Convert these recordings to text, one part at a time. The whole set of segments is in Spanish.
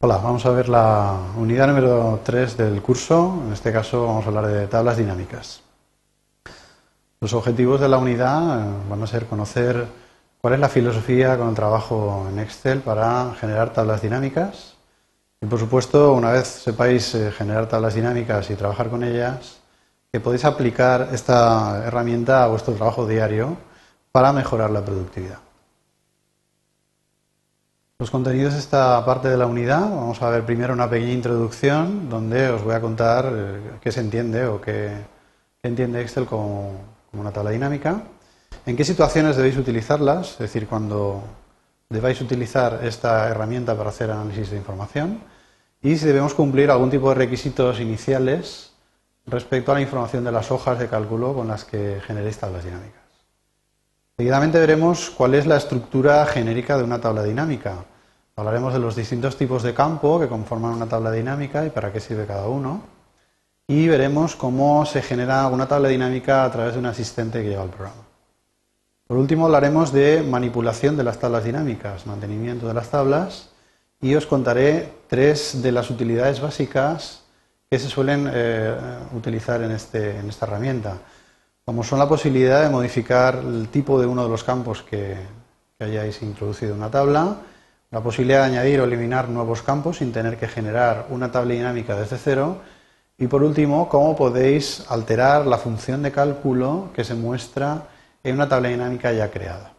Hola, vamos a ver la unidad número 3 del curso. En este caso vamos a hablar de tablas dinámicas. Los objetivos de la unidad eh, van a ser conocer cuál es la filosofía con el trabajo en Excel para generar tablas dinámicas. Y por supuesto, una vez sepáis eh, generar tablas dinámicas y trabajar con ellas, que podéis aplicar esta herramienta a vuestro trabajo diario para mejorar la productividad. Los contenidos de esta parte de la unidad, vamos a ver primero una pequeña introducción donde os voy a contar eh, qué se entiende o qué, entiende Excel como, una tabla dinámica, en qué situaciones debéis utilizarlas, es decir, cuando debáis utilizar esta herramienta para hacer análisis de información y si debemos cumplir algún tipo de requisitos iniciales respecto a la información de las hojas de cálculo con las que generéis tablas dinámicas. Seguidamente veremos cuál es la estructura genérica de una tabla dinámica. Hablaremos de los distintos tipos de campo que conforman una tabla dinámica y para qué sirve cada uno. Y veremos cómo se genera una tabla dinámica a través de un asistente que lleva al programa. Por último, hablaremos de manipulación de las tablas dinámicas, mantenimiento de las tablas, y os contaré tres de las utilidades básicas que se suelen eh, utilizar este, en esta herramienta como son la posibilidad de modificar el tipo de uno de los campos que, hayáis introducido en una tabla, la posibilidad de añadir o eliminar nuevos campos sin tener que generar una tabla dinámica desde cero y por último, cómo podéis alterar la función de cálculo que se muestra en una tabla dinámica ya creada.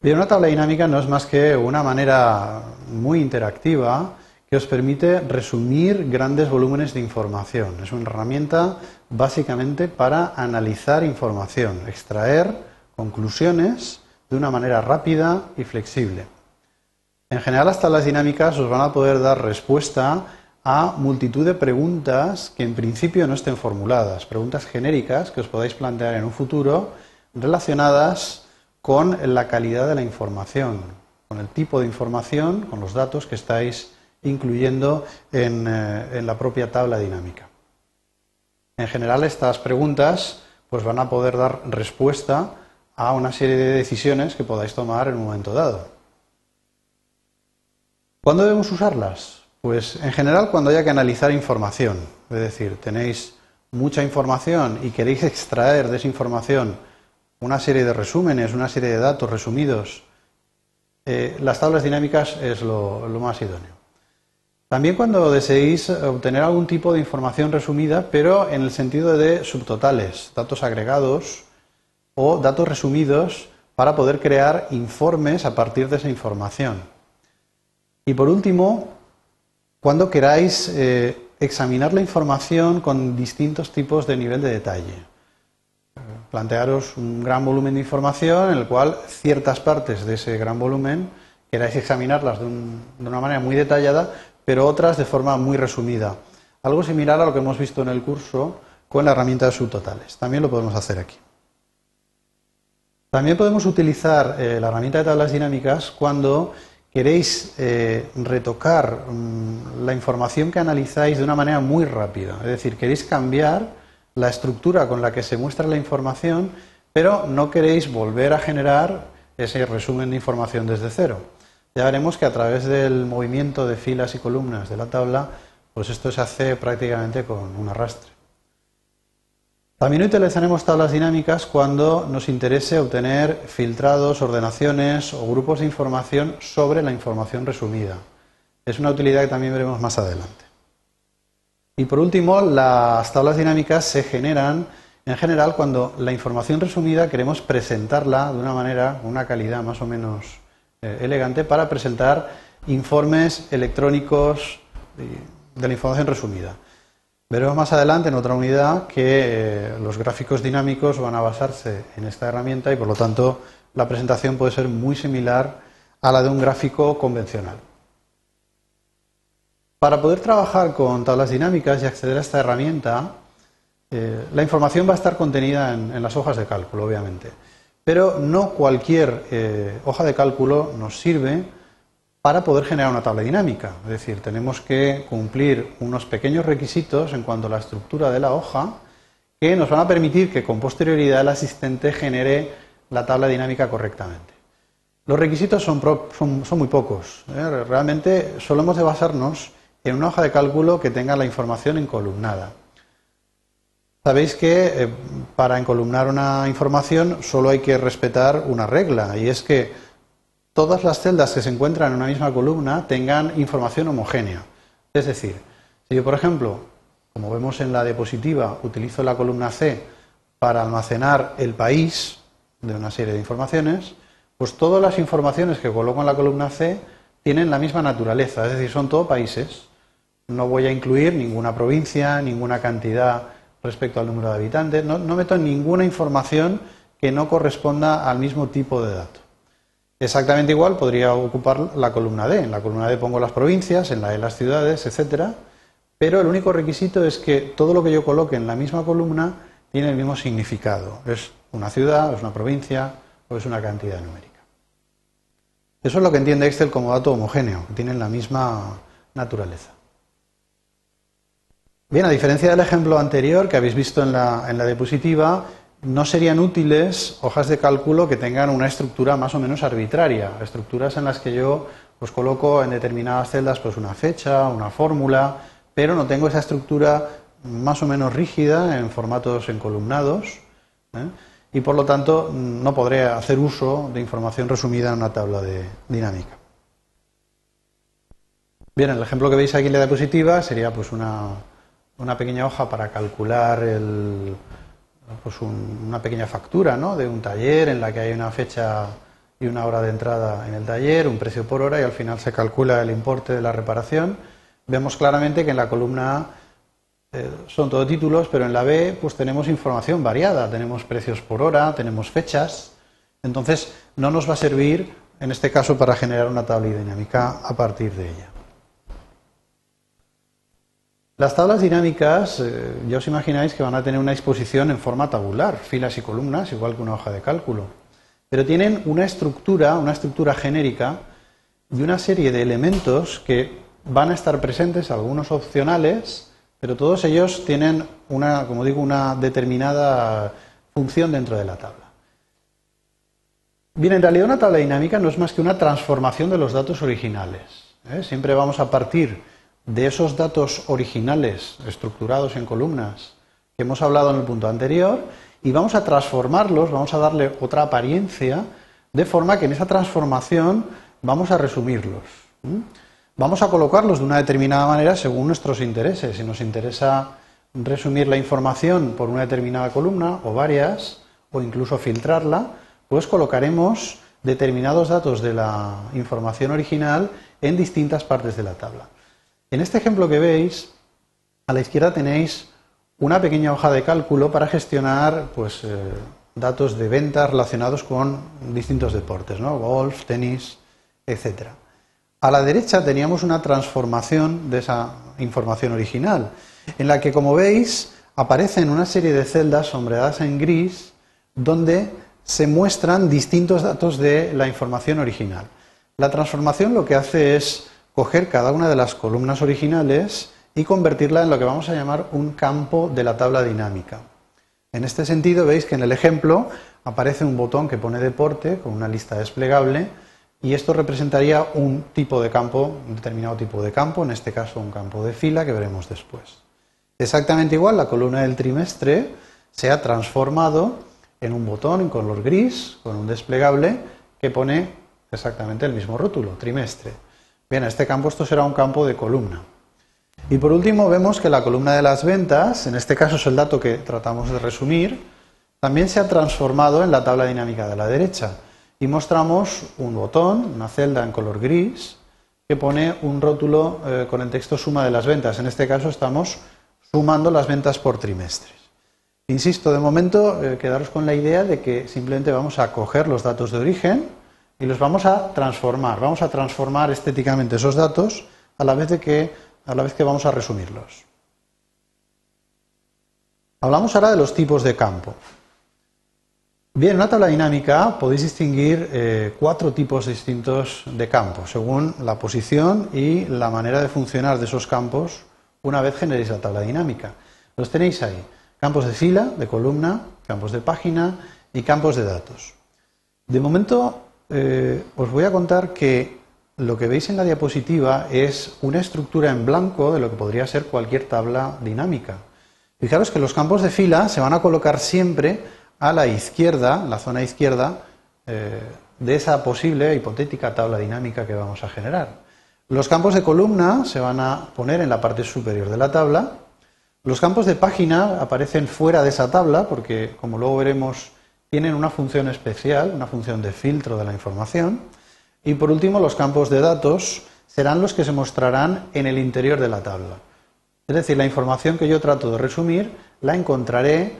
Bien, una tabla dinámica no es más que una manera muy interactiva que os permite resumir grandes volúmenes de información. Es una herramienta básicamente para analizar información, extraer conclusiones de una manera rápida y flexible. En general, las tablas dinámicas os van a poder dar respuesta a multitud de preguntas que en principio no estén formuladas, preguntas genéricas que os podáis plantear en un futuro relacionadas con la calidad de la información, con el tipo de información, con los datos que estáis incluyendo eh, en, la propia tabla dinámica. En general, estas preguntas pues, van a poder dar respuesta a una serie de decisiones que podáis tomar en un momento dado. ¿Cuándo debemos usarlas? Pues en general cuando haya que analizar información. Es decir, tenéis mucha información y queréis extraer de esa información una serie de resúmenes, una serie de datos resumidos, eh, las tablas dinámicas es lo más idóneo. También cuando deseéis obtener algún tipo de información resumida, pero en el sentido de subtotales, datos agregados o datos resumidos para poder crear informes a partir de esa información. Y por último, cuando queráis eh, examinar la información con distintos tipos de nivel de detalle. Plantearos un gran volumen de información en el cual ciertas partes de ese gran volumen queráis examinarlas de una manera muy detallada, pero otras de forma muy resumida. Algo similar a lo que hemos visto en el curso con la herramienta de subtotales. También lo podemos hacer aquí. También podemos utilizar eh, la herramienta de tablas dinámicas cuando queréis eh, retocar mm, la información que analizáis de una manera muy rápida. Es decir, queréis cambiar la estructura con la que se muestra la información, pero no queréis volver a generar ese resumen de información desde cero ya veremos que a través del movimiento de filas y columnas de la tabla, pues esto se hace prácticamente con un arrastre. También utilizaremos tablas dinámicas cuando nos interese obtener filtrados, ordenaciones o grupos de información sobre la información resumida. Es una utilidad que también veremos más adelante. Y por último, las tablas dinámicas se generan en general cuando la información resumida queremos presentarla de una manera, una calidad más o menos eh, elegante para presentar informes electrónicos de la información resumida. Veremos más adelante en otra unidad que eh, los gráficos dinámicos van a basarse en esta herramienta y por lo tanto la presentación puede ser muy similar a la de un gráfico convencional. Para poder trabajar con tablas dinámicas y acceder a esta herramienta, eh, la información va a estar contenida en las hojas de cálculo, obviamente. Pero no cualquier eh, hoja de cálculo nos sirve para poder generar una tabla dinámica. Es decir, tenemos que cumplir unos pequeños requisitos en cuanto a la estructura de la hoja que nos van a permitir que con posterioridad el asistente genere la tabla dinámica correctamente. Los requisitos son, muy pocos. ¿eh? Realmente solo hemos de basarnos en una hoja de cálculo que tenga la información encolumnada. Sabéis que eh, para encolumnar una información solo hay que respetar una regla y es que todas las celdas que se encuentran en una misma columna tengan información homogénea. Es decir, si yo, por ejemplo, como vemos en la diapositiva, utilizo la columna C para almacenar el país de una serie de informaciones, pues todas las informaciones que coloco en la columna C tienen la misma naturaleza, es decir, son todos países. No voy a incluir ninguna provincia, ninguna cantidad respecto al número de habitantes, no, meto ninguna información que no corresponda al mismo tipo de dato. Exactamente igual podría ocupar la columna D. En la columna D pongo las provincias, en la E las ciudades, etcétera, pero el único requisito es que todo lo que yo coloque en la misma columna tiene el mismo significado. Es una ciudad, es una provincia o es una cantidad numérica. Eso es lo que entiende Excel como dato homogéneo, tienen la misma naturaleza. Bien, a diferencia del ejemplo anterior que habéis visto en la, en la diapositiva, no serían útiles hojas de cálculo que tengan una estructura más o menos arbitraria, estructuras en las que yo pues, coloco en determinadas celdas pues, una fecha, una fórmula, pero no tengo esa estructura más o menos rígida en formatos encolumnados. ¿eh? y por lo tanto no podré hacer uso de información resumida en una tabla de dinámica. Bien, el ejemplo que veis aquí en la diapositiva sería pues una, pequeña hoja para calcular pues una pequeña factura ¿no? de un taller en la que hay una fecha y una hora de entrada en el taller, un precio por hora y al final se calcula el importe de la reparación. Vemos claramente que en la columna A eh, son todo títulos, pero en la B pues tenemos información variada, tenemos precios por hora, tenemos fechas, entonces no nos va a servir en este caso para generar una tabla dinámica a partir de ella. Las tablas dinámicas, eh, ya os imagináis que van a tener una exposición en forma tabular, filas y columnas, igual que una hoja de cálculo, pero tienen una estructura, una estructura genérica y una serie de elementos que van a estar presentes, algunos opcionales, pero todos ellos tienen una, como digo, una determinada función dentro de la tabla. Bien, en realidad una tabla dinámica no es más que una transformación de los datos originales. ¿eh? Siempre vamos a partir de esos datos originales estructurados en columnas que hemos hablado en el punto anterior y vamos a transformarlos, vamos a darle otra apariencia, de forma que en esa transformación vamos a resumirlos. Vamos a colocarlos de una determinada manera según nuestros intereses. Si nos interesa resumir la información por una determinada columna o varias, o incluso filtrarla, pues colocaremos determinados datos de la información original en distintas partes de la tabla. En este ejemplo que veis, a la izquierda tenéis una pequeña hoja de cálculo para gestionar pues, eh, datos de ventas relacionados con distintos deportes, ¿no? golf, tenis, etcétera. A la derecha teníamos una transformación de esa información original, en la que, como veis, aparecen una serie de celdas sombreadas en gris, donde se muestran distintos datos de la información original. La transformación lo que hace es coger cada una de las columnas originales y convertirla en lo que vamos a llamar un campo de la tabla dinámica. En este sentido, veis que en el ejemplo aparece un botón que pone deporte con una lista desplegable y esto representaría un tipo de campo, un determinado tipo de campo, en este caso un campo de fila que veremos después. Exactamente igual, la columna del trimestre se ha transformado en un botón en color gris con un desplegable que pone exactamente el mismo rótulo, trimestre. Bien, este campo esto será un campo de columna. Y por último vemos que la columna de las ventas, en este caso es el dato que tratamos de resumir, también se ha transformado en la tabla dinámica de la derecha y mostramos un botón, una celda en color gris, que pone un rótulo eh, con el texto suma de las ventas. En este caso estamos sumando las ventas por trimestres. Insisto, de momento eh, quedaros con la idea de que simplemente vamos a coger los datos de origen y los vamos a transformar. Vamos a transformar estéticamente esos datos a la vez, de que, a la vez que vamos a resumirlos. Hablamos ahora de los tipos de campo. Bien, en una tabla dinámica podéis distinguir eh, cuatro tipos distintos de campos, según la posición y la manera de funcionar de esos campos una vez generéis la tabla dinámica. Los tenéis ahí, campos de fila, de columna, campos de página y campos de datos. De momento eh, os voy a contar que lo que veis en la diapositiva es una estructura en blanco de lo que podría ser cualquier tabla dinámica. Fijaros que los campos de fila se van a colocar siempre a la izquierda, la zona izquierda, eh, de esa posible hipotética tabla dinámica que vamos a generar. Los campos de columna se van a poner en la parte superior de la tabla. Los campos de página aparecen fuera de esa tabla porque, como luego veremos, tienen una función especial, una función de filtro de la información. Y por último, los campos de datos serán los que se mostrarán en el interior de la tabla. Es decir, la información que yo trato de resumir la encontraré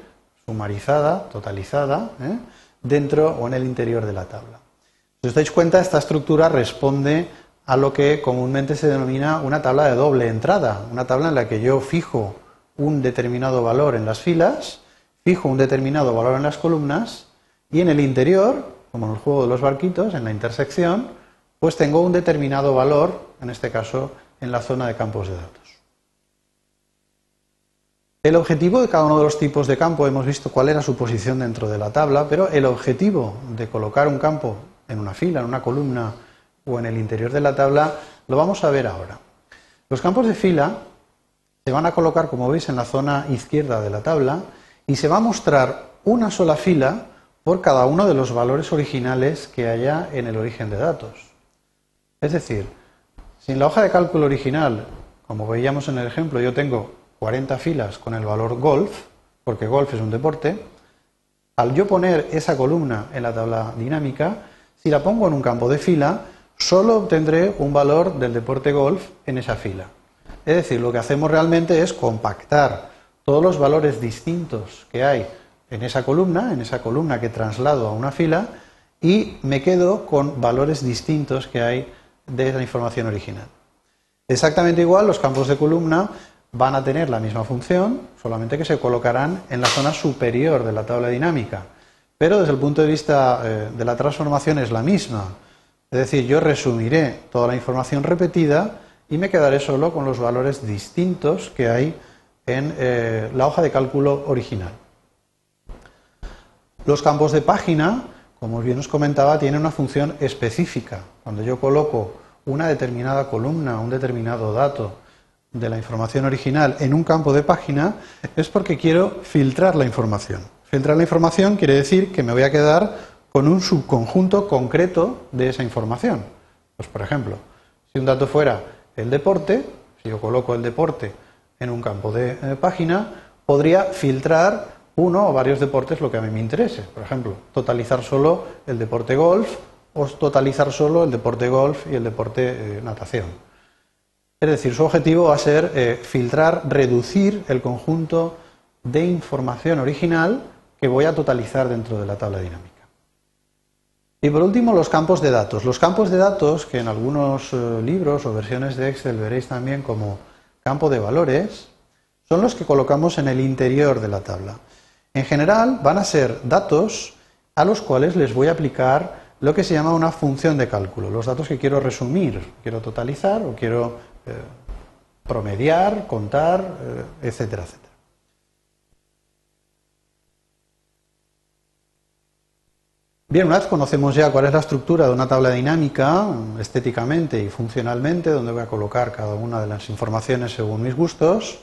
sumarizada, totalizada, ¿eh? dentro o en el interior de la tabla. Si os dais cuenta, esta estructura responde a lo que comúnmente se denomina una tabla de doble entrada, una tabla en la que yo fijo un determinado valor en las filas, fijo un determinado valor en las columnas y en el interior como en el juego de los barquitos, en la intersección, pues tengo un determinado valor, en este caso en la zona de campos de datos. El objetivo de cada uno de los tipos de campo, hemos visto cuál era su posición dentro de la tabla, pero el objetivo de colocar un campo en una fila, en una columna o en el interior de la tabla, lo vamos a ver ahora. Los campos de fila se van a colocar, como veis, en la zona izquierda de la tabla y se va a mostrar una sola fila por cada uno de los valores originales que haya en el origen de datos. Es decir, si en la hoja de cálculo original, como veíamos en el ejemplo, yo tengo 40 filas con el valor golf, porque golf es un deporte, al yo poner esa columna en la tabla dinámica, si la pongo en un campo de fila, solo obtendré un valor del deporte golf en esa fila. Es decir, lo que hacemos realmente es compactar todos los valores distintos que hay en esa columna, en esa columna que traslado a una fila y me quedo con valores distintos que hay de la información original. Exactamente igual, los campos de columna van a tener la misma función, solamente que se colocarán en la zona superior de la tabla dinámica. Pero desde el punto de vista eh, de la transformación es la misma. Es decir, yo resumiré toda la información repetida y me quedaré solo con los valores distintos que hay en eh, la hoja de cálculo original. Los campos de página, como bien os comentaba, tienen una función específica. Cuando yo coloco una determinada columna, un determinado dato de la información original en un campo de página, es porque quiero filtrar la información. Filtrar la información quiere decir que me voy a quedar con un subconjunto concreto de esa información. Pues, por ejemplo, si un dato fuera el deporte, si yo coloco el deporte en un campo de eh, página, podría filtrar uno o varios deportes lo que a mí me interese. Por ejemplo, totalizar solo el deporte golf o totalizar solo el deporte golf y el deporte eh, natación. Es decir, su objetivo va a ser eh, filtrar, reducir el conjunto de información original que voy a totalizar dentro de la tabla dinámica. Y por último, los campos de datos. Los campos de datos, que en algunos libros o versiones de Excel veréis también como campo de valores, son los que colocamos en el interior de la tabla. En general van a ser datos a los cuales les voy a aplicar lo que se llama una función de cálculo, los datos que quiero resumir, quiero totalizar o quiero eh, promediar, contar, eh, etcétera, etcétera. Bien, una vez conocemos ya cuál es la estructura de una tabla dinámica, estéticamente y funcionalmente, donde voy a colocar cada una de las informaciones según mis gustos,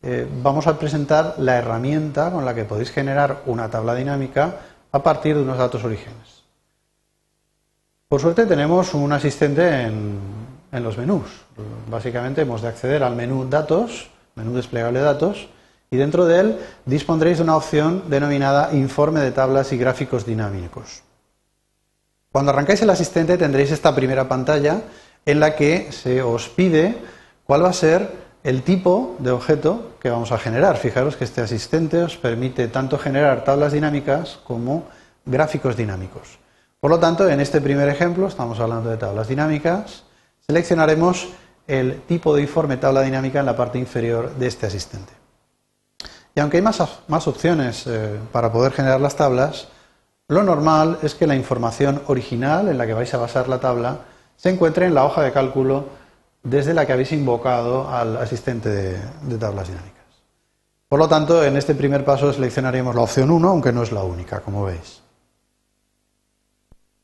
eh, vamos a presentar la herramienta con la que podéis generar una tabla dinámica a partir de unos datos orígenes. Por suerte tenemos un asistente en, en los menús. Básicamente hemos de acceder al menú Datos, menú desplegable datos, y dentro de él dispondréis de una opción denominada Informe de tablas y gráficos dinámicos. Cuando arrancáis el asistente tendréis esta primera pantalla en la que se os pide cuál va a ser el tipo de objeto que vamos a generar. Fijaros que este asistente os permite tanto generar tablas dinámicas como gráficos dinámicos. Por lo tanto, en este primer ejemplo, estamos hablando de tablas dinámicas, seleccionaremos el tipo de informe tabla dinámica en la parte inferior de este asistente. Y aunque hay más, opciones eh, para poder generar las tablas, lo normal es que la información original en la que vais a basar la tabla se encuentre en la hoja de cálculo desde la que habéis invocado al asistente de, tablas dinámicas. Por lo tanto, en este primer paso seleccionaremos la opción 1, aunque no es la única, como veis.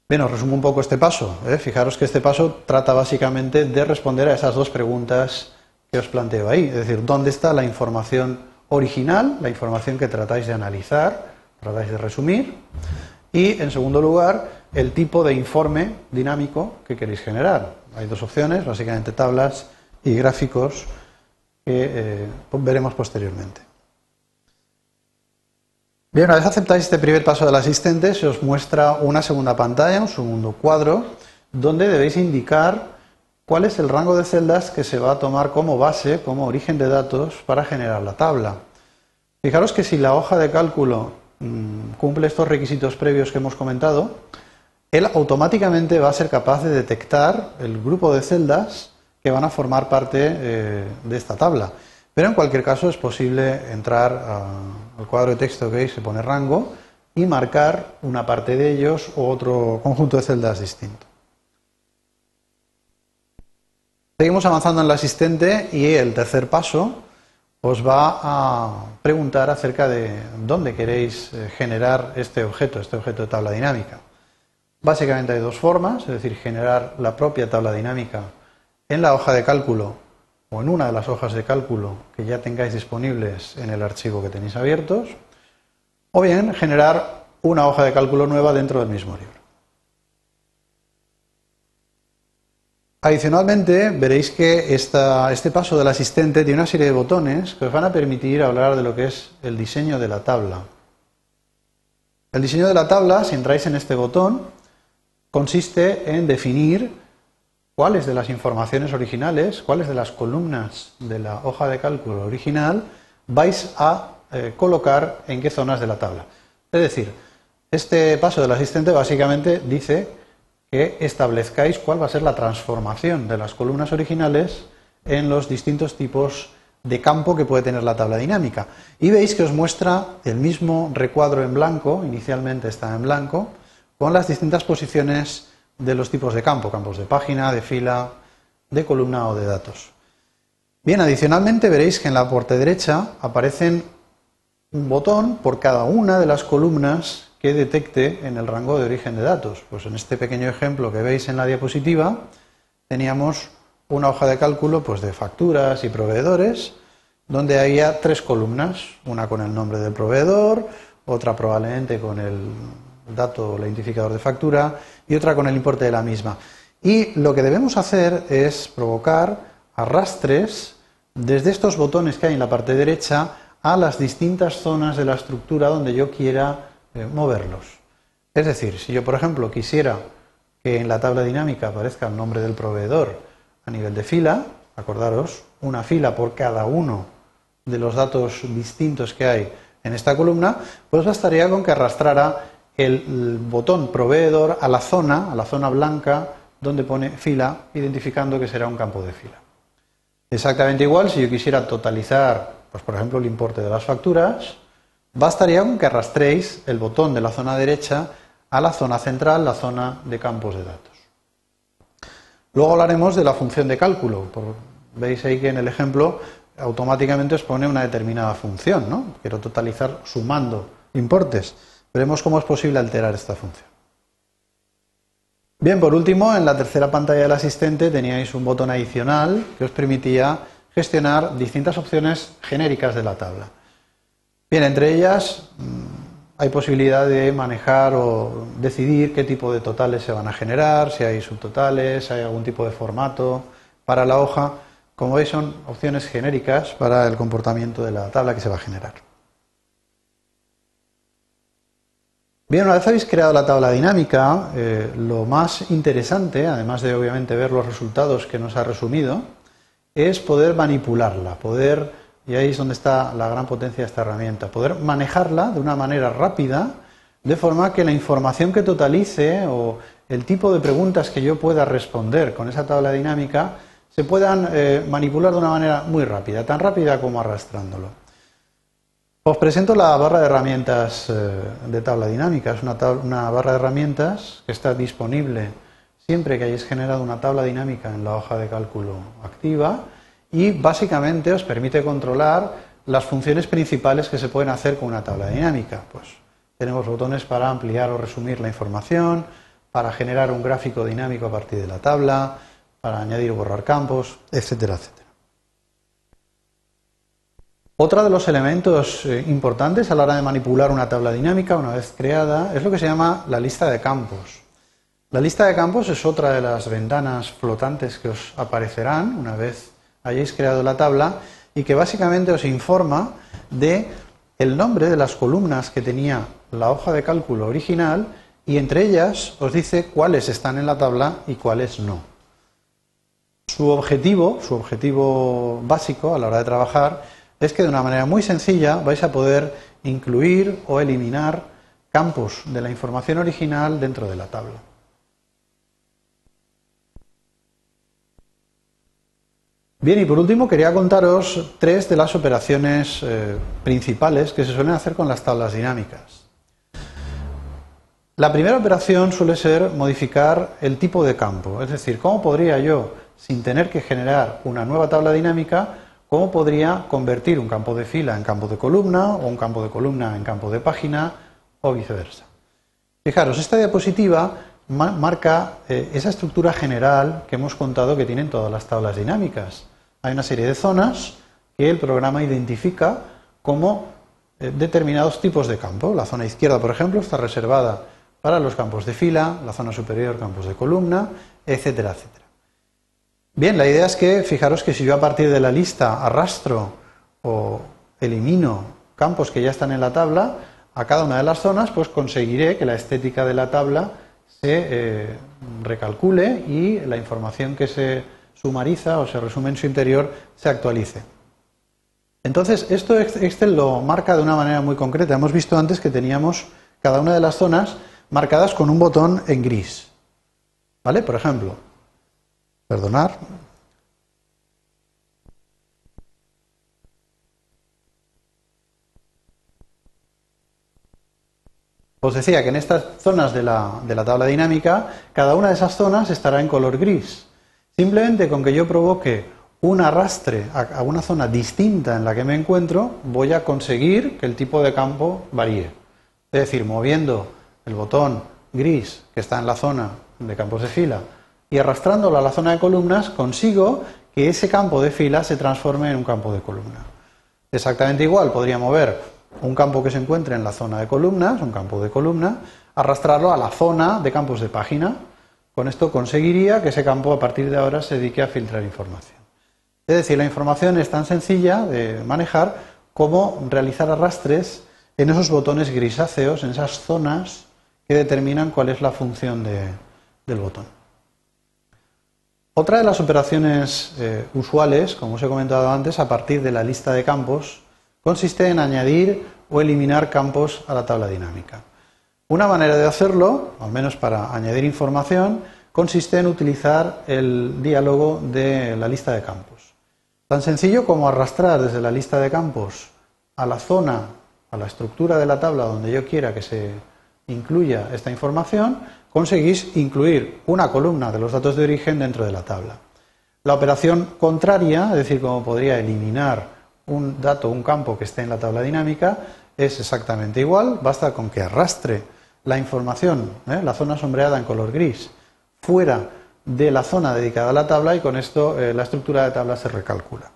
Bien, os resumo un poco este paso. ¿eh? Fijaros que este paso trata básicamente de responder a esas dos preguntas que os planteo ahí. Es decir, ¿dónde está la información original, la información que tratáis de analizar, tratáis de resumir? Y, en segundo lugar, el tipo de informe dinámico que queréis generar. Hay dos opciones, básicamente tablas y gráficos que eh, veremos posteriormente. Bien, una vez aceptáis este primer paso del asistente, se os muestra una segunda pantalla, un segundo cuadro, donde debéis indicar cuál es el rango de celdas que se va a tomar como base, como origen de datos para generar la tabla. Fijaros que si la hoja de cálculo mm, cumple estos requisitos previos que hemos comentado, él automáticamente va a ser capaz de detectar el grupo de celdas que van a formar parte eh, de esta tabla. Pero en cualquier caso es posible entrar al cuadro de texto que veis, se pone rango, y marcar una parte de ellos o otro conjunto de celdas distinto. Seguimos avanzando en el asistente y el tercer paso os va a preguntar acerca de dónde queréis eh, generar este objeto, este objeto de tabla dinámica. Básicamente hay dos formas, es decir, generar la propia tabla dinámica en la hoja de cálculo o en una de las hojas de cálculo que ya tengáis disponibles en el archivo que tenéis abiertos, o bien generar una hoja de cálculo nueva dentro del mismo libro. Adicionalmente, veréis que este paso del asistente tiene una serie de botones que os van a permitir hablar de lo que es el diseño de la tabla. El diseño de la tabla, si entráis en este botón, consiste en definir cuáles de las informaciones originales, cuáles de las columnas de la hoja de cálculo original vais a eh, colocar en qué zonas de la tabla. Es decir, este paso del asistente básicamente dice que establezcáis cuál va a ser la transformación de las columnas originales en los distintos tipos de campo que puede tener la tabla dinámica. Y veis que os muestra el mismo recuadro en blanco, inicialmente está en blanco, con las distintas posiciones de los tipos de campo, campos de página, de fila, de columna o de datos. Bien, adicionalmente veréis que en la parte derecha aparecen un botón por cada una de las columnas que detecte en el rango de origen de datos. Pues en este pequeño ejemplo que veis en la diapositiva teníamos una hoja de cálculo pues de facturas y proveedores donde había tres columnas, una con el nombre del proveedor, otra probablemente con el dato o el identificador de factura y otra con el importe de la misma. Y lo que debemos hacer es provocar arrastres desde estos botones que hay en la parte derecha a las distintas zonas de la estructura donde yo quiera eh, moverlos. Es decir, si yo, por ejemplo, quisiera que en la tabla dinámica aparezca el nombre del proveedor a nivel de fila, acordaros, una fila por cada uno de los datos distintos que hay en esta columna, pues bastaría con que arrastrara el botón proveedor a la zona, a la zona blanca donde pone fila, identificando que será un campo de fila. Exactamente igual, si yo quisiera totalizar, pues por ejemplo, el importe de las facturas, bastaría con que arrastréis el botón de la zona derecha a la zona central, la zona de campos de datos. Luego hablaremos de la función de cálculo. Veis ahí que en el ejemplo automáticamente os pone una determinada función, ¿no? Quiero totalizar sumando importes. Veremos cómo es posible alterar esta función. Bien, por último, en la tercera pantalla del asistente teníais un botón adicional que os permitía gestionar distintas opciones genéricas de la tabla. Bien, entre ellas mm, hay posibilidad de manejar o decidir qué tipo de totales se van a generar, si hay subtotales, si hay algún tipo de formato para la hoja. Como veis, son opciones genéricas para el comportamiento de la tabla que se va a generar. Bien, una vez habéis creado la tabla dinámica, eh, lo más interesante, además de obviamente ver los resultados que nos ha resumido, es poder manipularla, poder, y ahí es donde está la gran potencia de esta herramienta, poder manejarla de una manera rápida, de forma que la información que totalice o el tipo de preguntas que yo pueda responder con esa tabla dinámica se puedan eh, manipular de una manera muy rápida, tan rápida como arrastrándolo. Os presento la barra de herramientas eh, de tabla dinámica. Es una, barra de herramientas que está disponible siempre que hayáis generado una tabla dinámica en la hoja de cálculo activa y básicamente os permite controlar las funciones principales que se pueden hacer con una tabla dinámica. Pues tenemos botones para ampliar o resumir la información, para generar un gráfico dinámico a partir de la tabla, para añadir o borrar campos, etcétera, etcétera. Otro de los elementos eh, importantes a la hora de manipular una tabla dinámica una vez creada es lo que se llama la lista de campos. La lista de campos es otra de las ventanas flotantes que os aparecerán una vez hayáis creado la tabla y que básicamente os informa de el nombre de las columnas que tenía la hoja de cálculo original y entre ellas os dice cuáles están en la tabla y cuáles no. Su objetivo, su objetivo básico a la hora de trabajar es que de una manera muy sencilla vais a poder incluir o eliminar campos de la información original dentro de la tabla. Bien, y por último quería contaros tres de las operaciones eh, principales que se suelen hacer con las tablas dinámicas. La primera operación suele ser modificar el tipo de campo, es decir, cómo podría yo, sin tener que generar una nueva tabla dinámica, ¿Cómo podría convertir un campo de fila en campo de columna o un campo de columna en campo de página o viceversa? Fijaros, esta diapositiva marca eh, esa estructura general que hemos contado que tienen todas las tablas dinámicas. Hay una serie de zonas que el programa identifica como eh, determinados tipos de campo. La zona izquierda, por ejemplo, está reservada para los campos de fila, la zona superior campos de columna, etcétera, etcétera. Bien, la idea es que, fijaros que si yo a partir de la lista arrastro o elimino campos que ya están en la tabla, a cada una de las zonas, pues conseguiré que la estética de la tabla se eh, recalcule y la información que se sumariza o se resume en su interior se actualice. Entonces, esto Excel lo marca de una manera muy concreta. Hemos visto antes que teníamos cada una de las zonas marcadas con un botón en gris. ¿Vale? Por ejemplo, Perdonar. Os decía que en estas zonas de la, de la, tabla dinámica, cada una de esas zonas estará en color gris. Simplemente con que yo provoque un arrastre a, una zona distinta en la que me encuentro, voy a conseguir que el tipo de campo varíe. Es decir, moviendo el botón gris que está en la zona de campos de fila y arrastrándolo a la zona de columnas consigo que ese campo de fila se transforme en un campo de columna. Exactamente igual, podría mover un campo que se encuentre en la zona de columnas, un campo de columna, arrastrarlo a la zona de campos de página. Con esto conseguiría que ese campo a partir de ahora se dedique a filtrar información. Es decir, la información es tan sencilla de manejar como realizar arrastres en esos botones grisáceos, en esas zonas que determinan cuál es la función del botón. Otra de las operaciones eh, usuales, como os he comentado antes, a partir de la lista de campos, consiste en añadir o eliminar campos a la tabla dinámica. Una manera de hacerlo, al menos para añadir información, consiste en utilizar el diálogo de la lista de campos. Tan sencillo como arrastrar desde la lista de campos a la zona, a la estructura de la tabla donde yo quiera que se incluya esta información, conseguís incluir una columna de los datos de origen dentro de la tabla. La operación contraria, es decir, como podría eliminar un dato, un campo que esté en la tabla dinámica, es exactamente igual, basta con que arrastre la información, ¿eh? la zona sombreada en color gris, fuera de la zona dedicada a la tabla y con esto eh, la estructura de tabla se recalcula.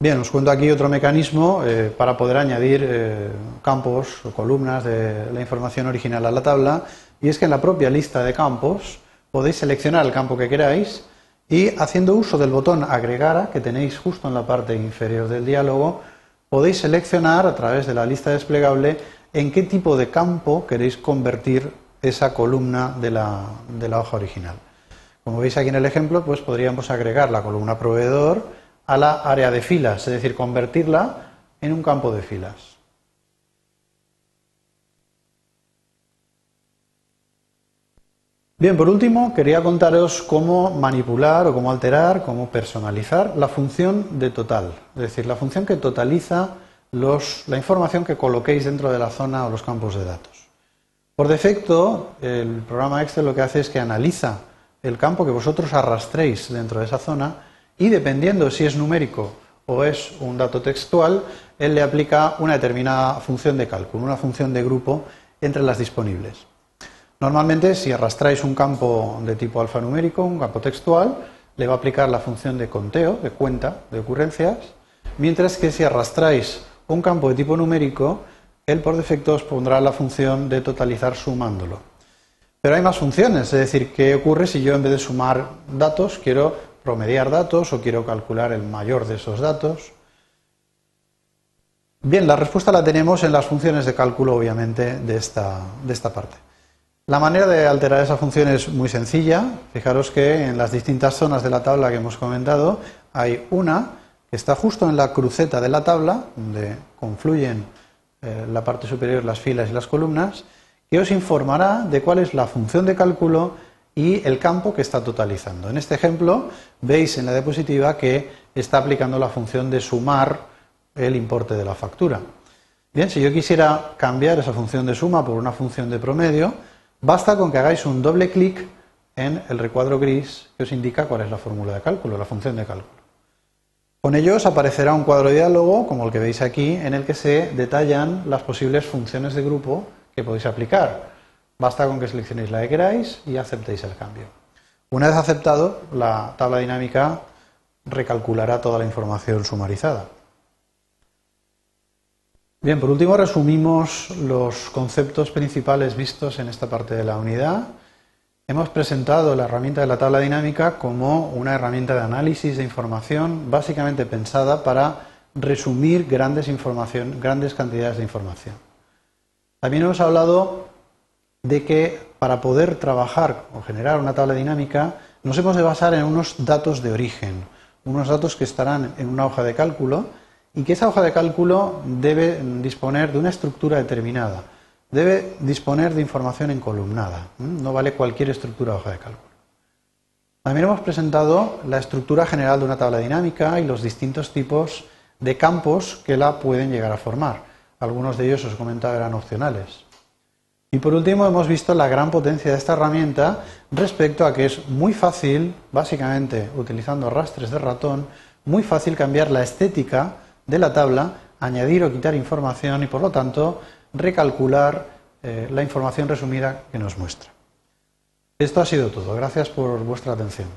Bien, os cuento aquí otro mecanismo eh, para poder añadir campos o columnas de la información original a la tabla y es que en la propia lista de campos podéis seleccionar el campo que queráis y haciendo uso del botón agregar que tenéis justo en la parte inferior del diálogo podéis seleccionar a través de la lista desplegable en qué tipo de campo queréis convertir esa columna de la, de la hoja original. Como veis aquí en el ejemplo, pues podríamos agregar la columna proveedor a la área de filas, es decir, convertirla en un campo de filas. Bien, por último, quería contaros cómo manipular o cómo alterar, cómo personalizar la función de total, es decir, la función que totaliza la información que coloquéis dentro de la zona o los campos de datos. Por defecto, el programa Excel lo que hace es que analiza el campo que vosotros arrastréis dentro de esa zona y dependiendo si es numérico o es un dato textual, él le aplica una determinada función de cálculo, una función de grupo entre las disponibles. Normalmente, si arrastráis un campo de tipo alfanumérico, un campo textual, le va a aplicar la función de conteo, de cuenta de ocurrencias, mientras que si arrastráis un campo de tipo numérico, él por defecto os pondrá la función de totalizar sumándolo. Pero hay más funciones, es decir, ¿qué ocurre si yo en vez de sumar datos quiero promediar datos o quiero calcular el mayor de esos datos? Bien, la respuesta la tenemos en las funciones de cálculo, obviamente, de esta, de esta parte. La manera de alterar esa función es muy sencilla. Fijaros que en las distintas zonas de la tabla que hemos comentado hay una que está justo en la cruceta de la tabla, donde confluyen eh, la parte superior las filas y las columnas, que os informará de cuál es la función de cálculo y el campo que está totalizando. En este ejemplo veis en la diapositiva que está aplicando la función de sumar el importe de la factura. Bien, si yo quisiera cambiar esa función de suma por una función de promedio, Basta con que hagáis un doble clic en el recuadro gris que os indica cuál es la fórmula de cálculo, la función de cálculo. Con ello os aparecerá un cuadro de diálogo, como el que veis aquí, en el que se detallan las posibles funciones de grupo que podéis aplicar. Basta con que seleccionéis la que queráis y aceptéis el cambio. Una vez aceptado, la tabla dinámica recalculará toda la información sumarizada. Bien, por último resumimos los conceptos principales vistos en esta parte de la unidad. Hemos presentado la herramienta de la tabla dinámica como una herramienta de análisis de información básicamente pensada para resumir grandes, grandes cantidades de información. También hemos hablado de que para poder trabajar o generar una tabla dinámica nos hemos de basar en unos datos de origen, unos datos que estarán en una hoja de cálculo y que esa hoja de cálculo debe disponer de una estructura determinada, debe disponer de información encolumnada, no vale cualquier estructura de hoja de cálculo. También hemos presentado la estructura general de una tabla dinámica y los distintos tipos de campos que la pueden llegar a formar. Algunos de ellos os he comentado eran opcionales. Y por último hemos visto la gran potencia de esta herramienta respecto a que es muy fácil, básicamente utilizando rastres de ratón, muy fácil cambiar la estética de la tabla, añadir o quitar información y por lo tanto recalcular eh, la información resumida que nos muestra. Esto ha sido todo. Gracias por vuestra atención.